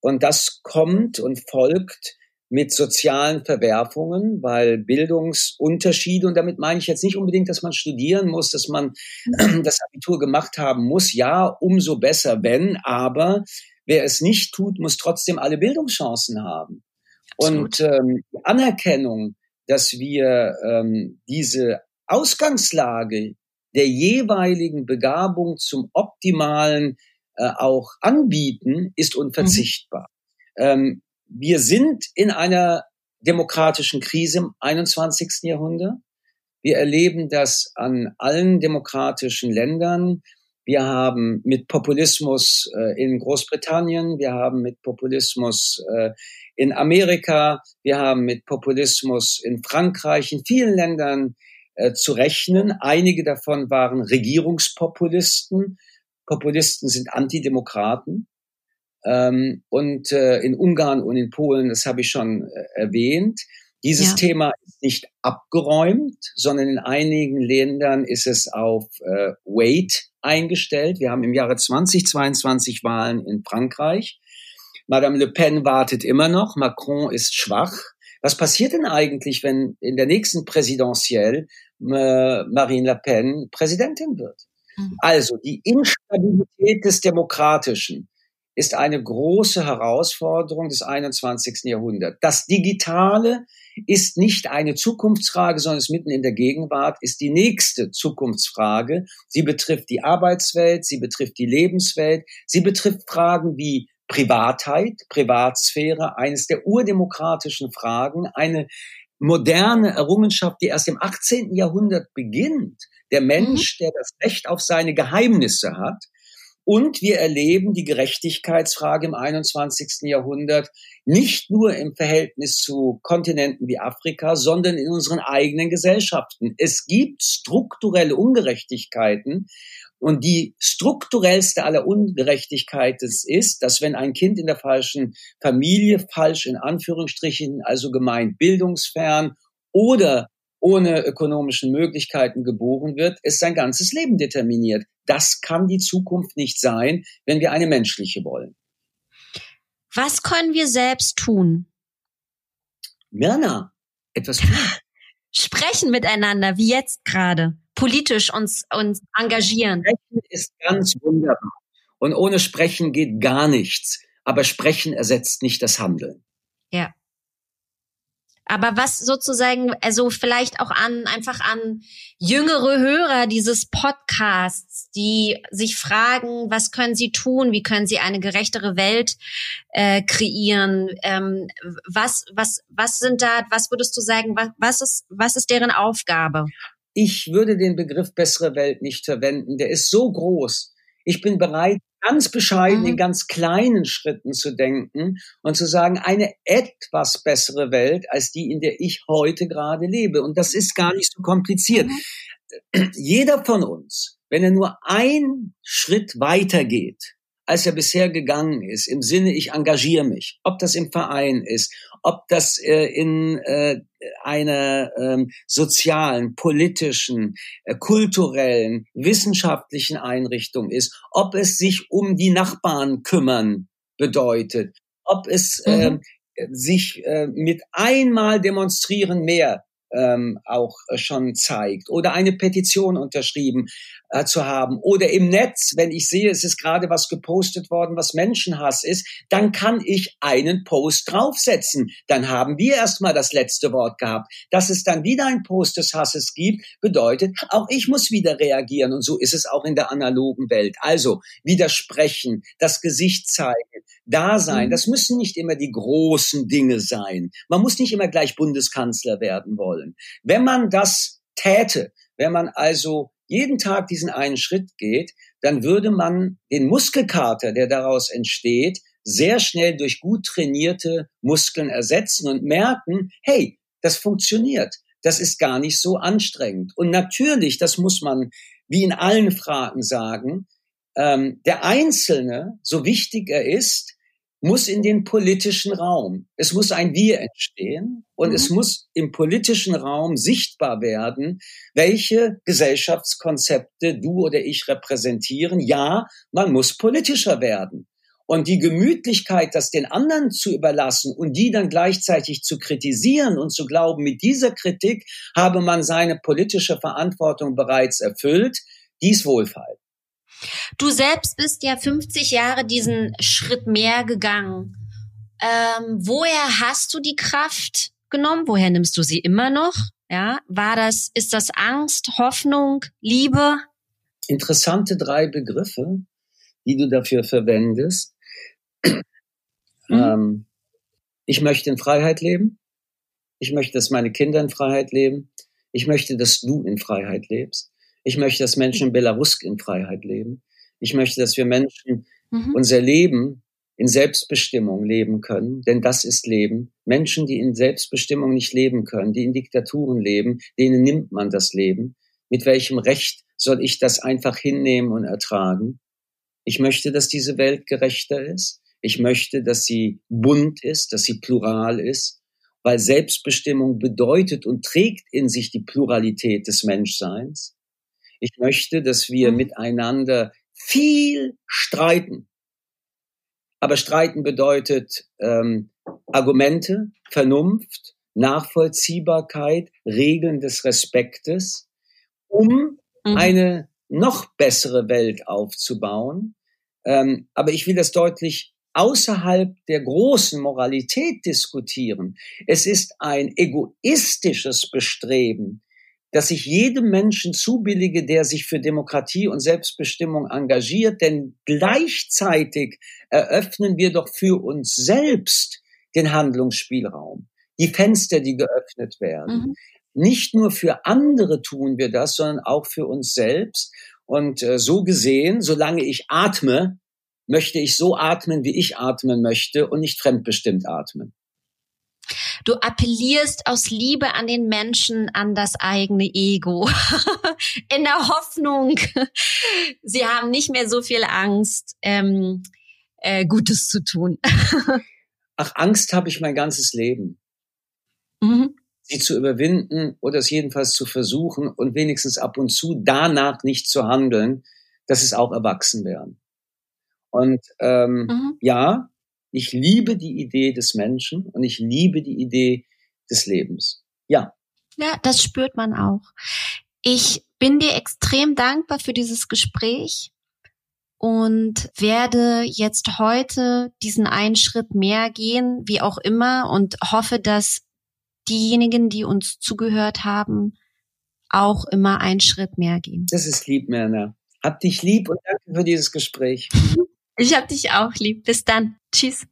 Und das kommt und folgt mit sozialen Verwerfungen, weil Bildungsunterschiede, und damit meine ich jetzt nicht unbedingt, dass man studieren muss, dass man [clears throat] das Abitur gemacht haben muss, ja, umso besser, wenn, aber wer es nicht tut, muss trotzdem alle Bildungschancen haben. Und ähm, die Anerkennung, dass wir ähm, diese Ausgangslage der jeweiligen Begabung zum optimalen äh, auch anbieten, ist unverzichtbar. Mhm. Ähm, wir sind in einer demokratischen Krise im 21. Jahrhundert. Wir erleben das an allen demokratischen Ländern. Wir haben mit Populismus äh, in Großbritannien, wir haben mit Populismus äh, in Amerika, wir haben mit Populismus in Frankreich, in vielen Ländern äh, zu rechnen. Einige davon waren Regierungspopulisten. Populisten sind Antidemokraten. Ähm, und äh, in Ungarn und in Polen, das habe ich schon äh, erwähnt. Dieses ja. Thema ist nicht abgeräumt, sondern in einigen Ländern ist es auf äh, Wait eingestellt. Wir haben im Jahre 2022 Wahlen in Frankreich. Madame Le Pen wartet immer noch, Macron ist schwach. Was passiert denn eigentlich, wenn in der nächsten Präsidentielle äh, Marine Le Pen Präsidentin wird? Mhm. Also die Instabilität des Demokratischen ist eine große Herausforderung des 21. Jahrhunderts. Das Digitale ist nicht eine Zukunftsfrage, sondern ist mitten in der Gegenwart, ist die nächste Zukunftsfrage. Sie betrifft die Arbeitswelt, sie betrifft die Lebenswelt, sie betrifft Fragen wie Privatheit, Privatsphäre, eines der urdemokratischen Fragen, eine moderne Errungenschaft, die erst im 18. Jahrhundert beginnt. Der Mensch, mhm. der das Recht auf seine Geheimnisse hat, Und wir erleben die Gerechtigkeitsfrage im 21. Jahrhundert nicht nur im Verhältnis zu Kontinenten wie Afrika, sondern in unseren eigenen Gesellschaften. Es gibt strukturelle Ungerechtigkeiten. Und die strukturellste aller Ungerechtigkeiten ist, dass wenn ein Kind in der falschen Familie, falsch in Anführungsstrichen, also gemeint bildungsfern oder ohne ökonomischen Möglichkeiten geboren wird, ist sein ganzes Leben determiniert. Das kann die Zukunft nicht sein, wenn wir eine menschliche wollen.
Was können wir selbst tun?
Mirna, etwas tun. [laughs]
Sprechen miteinander, wie jetzt gerade. Politisch uns, uns engagieren.
Sprechen ist ganz wunderbar. Und ohne Sprechen geht gar nichts. Aber Sprechen ersetzt nicht das Handeln.
Ja. Aber was sozusagen, also vielleicht auch an, einfach an jüngere Hörer dieses Podcasts, die sich fragen, was können sie tun, wie können sie eine gerechtere Welt äh, kreieren, ähm, was, was, was sind da, was würdest du sagen, was, was ist, was ist deren Aufgabe?
Ich würde den Begriff bessere Welt nicht verwenden. Der ist so groß. Ich bin bereit, ganz bescheiden mhm. in ganz kleinen Schritten zu denken und zu sagen, eine etwas bessere Welt als die, in der ich heute gerade lebe. Und das ist gar nicht so kompliziert. Mhm. Jeder von uns, wenn er nur einen Schritt weitergeht, als er bisher gegangen ist, im Sinne, ich engagiere mich, ob das im Verein ist, ob das äh, in äh, einer ähm, sozialen, politischen, äh, kulturellen, wissenschaftlichen Einrichtung ist, ob es sich um die Nachbarn kümmern bedeutet, ob es mhm. äh, sich äh, mit einmal demonstrieren mehr ähm, auch äh, schon zeigt oder eine Petition unterschrieben äh, zu haben oder im Netz, wenn ich sehe, es ist gerade was gepostet worden, was Menschenhass ist, dann kann ich einen Post draufsetzen. Dann haben wir erstmal das letzte Wort gehabt. Dass es dann wieder ein Post des Hasses gibt, bedeutet, auch ich muss wieder reagieren und so ist es auch in der analogen Welt. Also widersprechen, das Gesicht zeigen, da sein. Mhm. Das müssen nicht immer die großen Dinge sein. Man muss nicht immer gleich Bundeskanzler werden wollen. Wenn man das täte, wenn man also jeden Tag diesen einen Schritt geht, dann würde man den Muskelkater, der daraus entsteht, sehr schnell durch gut trainierte Muskeln ersetzen und merken, hey, das funktioniert. Das ist gar nicht so anstrengend. Und natürlich, das muss man wie in allen Fragen sagen, ähm, der Einzelne, so wichtig er ist, muss in den politischen Raum. Es muss ein Wir entstehen und mhm. es muss im politischen Raum sichtbar werden, welche Gesellschaftskonzepte du oder ich repräsentieren. Ja, man muss politischer werden. Und die Gemütlichkeit, das den anderen zu überlassen und die dann gleichzeitig zu kritisieren und zu glauben, mit dieser Kritik habe man seine politische Verantwortung bereits erfüllt, dies Wohlfall.
Du selbst bist ja 50 Jahre diesen Schritt mehr gegangen. Ähm, woher hast du die Kraft genommen? Woher nimmst du sie immer noch? Ja, war das, ist das Angst, Hoffnung, Liebe?
Interessante drei Begriffe, die du dafür verwendest. Mhm. Ähm, ich möchte in Freiheit leben. Ich möchte, dass meine Kinder in Freiheit leben. Ich möchte, dass du in Freiheit lebst. Ich möchte, dass Menschen in Belarus in Freiheit leben. Ich möchte, dass wir Menschen mhm. unser Leben in Selbstbestimmung leben können, denn das ist Leben. Menschen, die in Selbstbestimmung nicht leben können, die in Diktaturen leben, denen nimmt man das Leben. Mit welchem Recht soll ich das einfach hinnehmen und ertragen? Ich möchte, dass diese Welt gerechter ist. Ich möchte, dass sie bunt ist, dass sie plural ist, weil Selbstbestimmung bedeutet und trägt in sich die Pluralität des Menschseins. Ich möchte, dass wir mhm. miteinander viel streiten. Aber streiten bedeutet ähm, Argumente, Vernunft, Nachvollziehbarkeit, Regeln des Respektes, um mhm. eine noch bessere Welt aufzubauen. Ähm, aber ich will das deutlich außerhalb der großen Moralität diskutieren. Es ist ein egoistisches Bestreben, dass ich jedem Menschen zubillige, der sich für Demokratie und Selbstbestimmung engagiert, denn gleichzeitig eröffnen wir doch für uns selbst den Handlungsspielraum, die Fenster, die geöffnet werden. Mhm. Nicht nur für andere tun wir das, sondern auch für uns selbst. Und äh, so gesehen, solange ich atme, möchte ich so atmen, wie ich atmen möchte und nicht fremdbestimmt atmen.
Du appellierst aus Liebe an den Menschen, an das eigene Ego. [laughs] In der Hoffnung, sie haben nicht mehr so viel Angst, ähm, äh, Gutes zu tun. [laughs]
Ach, Angst habe ich mein ganzes Leben. Mhm. Sie zu überwinden oder es jedenfalls zu versuchen und wenigstens ab und zu danach nicht zu handeln, das ist auch Erwachsenwerden. Und ähm, mhm. ja, ich liebe die Idee des Menschen und ich liebe die Idee des Lebens. Ja.
Ja, das spürt man auch. Ich bin dir extrem dankbar für dieses Gespräch und werde jetzt heute diesen einen Schritt mehr gehen, wie auch immer, und hoffe, dass diejenigen, die uns zugehört haben, auch immer einen Schritt mehr gehen.
Das ist lieb, Merna. Hab dich lieb und danke für dieses Gespräch.
Ich hab dich auch lieb. Bis dann. Tschüss.